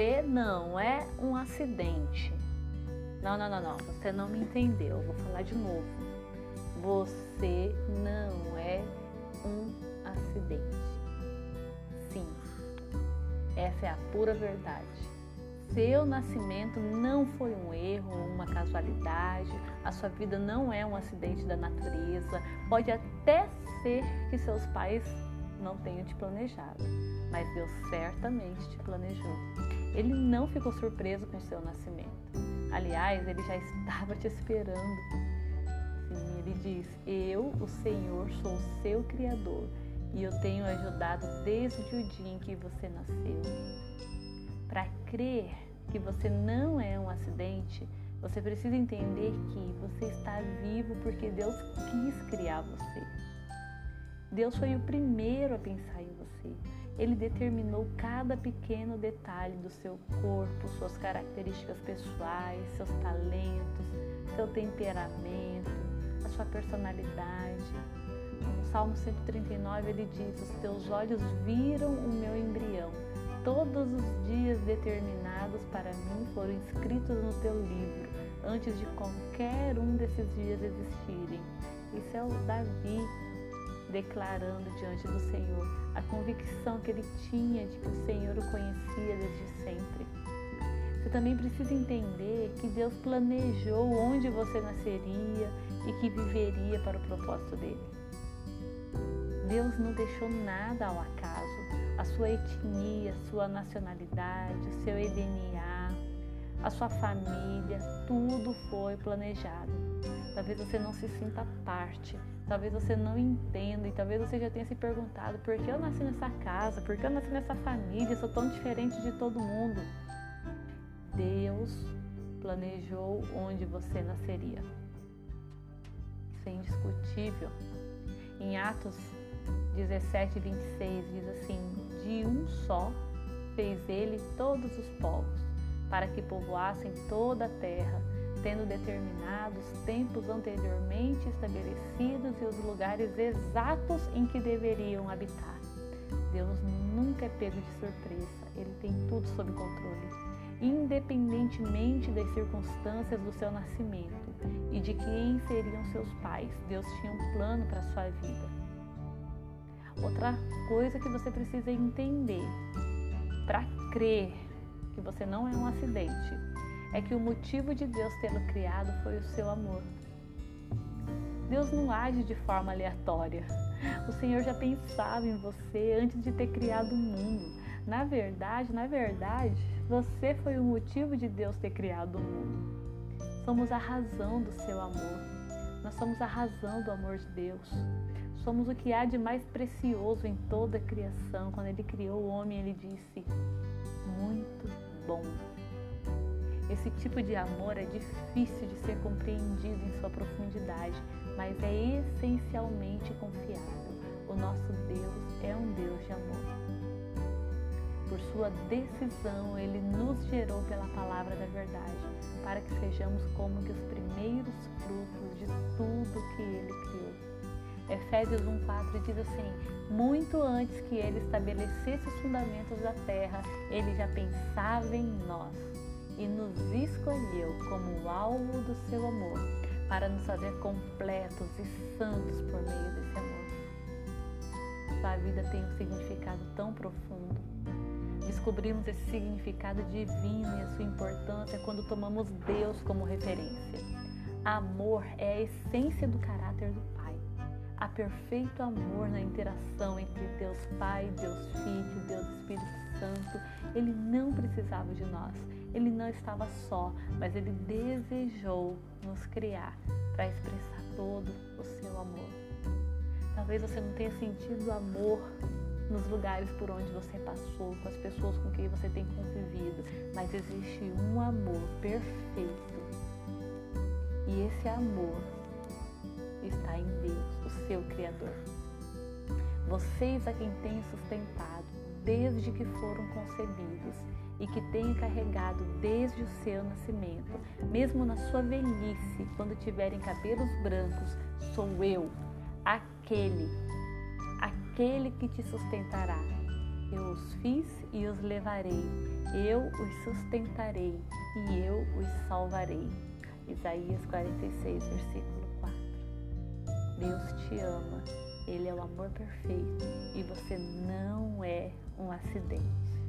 Você não é um acidente. Não, não, não, não. Você não me entendeu. Vou falar de novo. Você não é um acidente. Sim, essa é a pura verdade. Seu nascimento não foi um erro uma casualidade, a sua vida não é um acidente da natureza. Pode até ser que seus pais não tenham te planejado, mas Deus certamente te planejou. Ele não ficou surpreso com o seu nascimento. Aliás, ele já estava te esperando. Sim, ele diz: Eu, o Senhor, sou o seu Criador e eu tenho ajudado desde o dia em que você nasceu. Para crer que você não é um acidente, você precisa entender que você está vivo porque Deus quis criar você. Deus foi o primeiro a pensar em você. Ele determinou cada pequeno detalhe do seu corpo, suas características pessoais, seus talentos, seu temperamento, a sua personalidade. No Salmo 139 ele diz: Os teus olhos viram o meu embrião. Todos os dias determinados para mim foram escritos no teu livro, antes de qualquer um desses dias existirem. Isso é o Davi declarando diante do Senhor a convicção que ele tinha de que o Senhor o conhecia desde sempre. Você também precisa entender que Deus planejou onde você nasceria e que viveria para o propósito dele. Deus não deixou nada ao acaso. A sua etnia, sua nacionalidade, o seu DNA, a sua família, tudo foi planejado. Talvez você não se sinta parte, talvez você não entenda e talvez você já tenha se perguntado por que eu nasci nessa casa, por que eu nasci nessa família, sou tão diferente de todo mundo. Deus planejou onde você nasceria. Isso é indiscutível. Em Atos 17, 26 diz assim: De um só fez ele todos os povos, para que povoassem toda a terra tendo determinado os tempos anteriormente estabelecidos e os lugares exatos em que deveriam habitar. Deus nunca é pego de surpresa, ele tem tudo sob controle. Independentemente das circunstâncias do seu nascimento e de quem seriam seus pais, Deus tinha um plano para a sua vida. Outra coisa que você precisa entender para crer que você não é um acidente é que o motivo de Deus tê-lo criado foi o seu amor. Deus não age de forma aleatória. O Senhor já pensava em você antes de ter criado o mundo. Na verdade, na verdade, você foi o motivo de Deus ter criado o mundo. Somos a razão do seu amor. Nós somos a razão do amor de Deus. Somos o que há de mais precioso em toda a criação. Quando ele criou o homem, ele disse: Muito bom. Esse tipo de amor é difícil de ser compreendido em sua profundidade, mas é essencialmente confiável. O nosso Deus é um Deus de amor. Por sua decisão, ele nos gerou pela palavra da verdade, para que sejamos como que os primeiros frutos de tudo que ele criou. Efésios 1,4 diz assim: Muito antes que ele estabelecesse os fundamentos da terra, ele já pensava em nós e nos escolheu como alvo do seu amor, para nos fazer completos e santos por meio desse amor. Sua vida tem um significado tão profundo. Descobrimos esse significado divino e a sua importância quando tomamos Deus como referência. Amor é a essência do caráter do Pai. Há perfeito amor na interação entre Deus Pai, Deus Filho, Deus Espírito Santo. Ele não precisava de nós ele não estava só, mas ele desejou nos criar para expressar todo o seu amor. Talvez você não tenha sentido amor nos lugares por onde você passou, com as pessoas com quem você tem convivido, mas existe um amor perfeito. E esse amor está em Deus, o seu Criador. Vocês a quem tem sustentado desde que foram concebidos e que tenha carregado desde o seu nascimento, mesmo na sua velhice, quando tiverem cabelos brancos, sou eu, aquele, aquele que te sustentará. Eu os fiz e os levarei. Eu os sustentarei e eu os salvarei. Isaías 46, versículo 4. Deus te ama, Ele é o amor perfeito e você não é um acidente.